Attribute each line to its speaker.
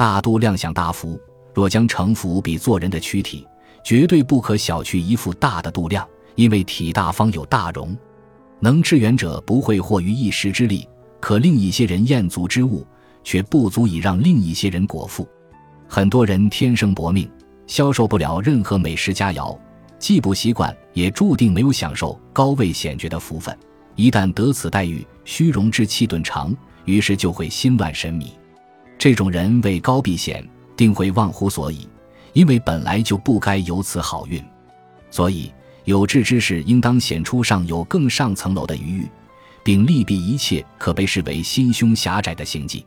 Speaker 1: 大度量享大福，若将城府比做人的躯体，绝对不可小觑一副大的度量，因为体大方有大容。能致远者不会获于一时之利，可令一些人厌足之物，却不足以让另一些人果腹。很多人天生薄命，消受不了任何美食佳肴，既不习惯，也注定没有享受高位显爵的福分。一旦得此待遇，虚荣之气顿长，于是就会心乱神迷。这种人为高避险，定会忘乎所以，因为本来就不该有此好运。所以。有志之士应当显出上有更上层楼的余欲，并利避一切可被视为心胸狭窄的行迹。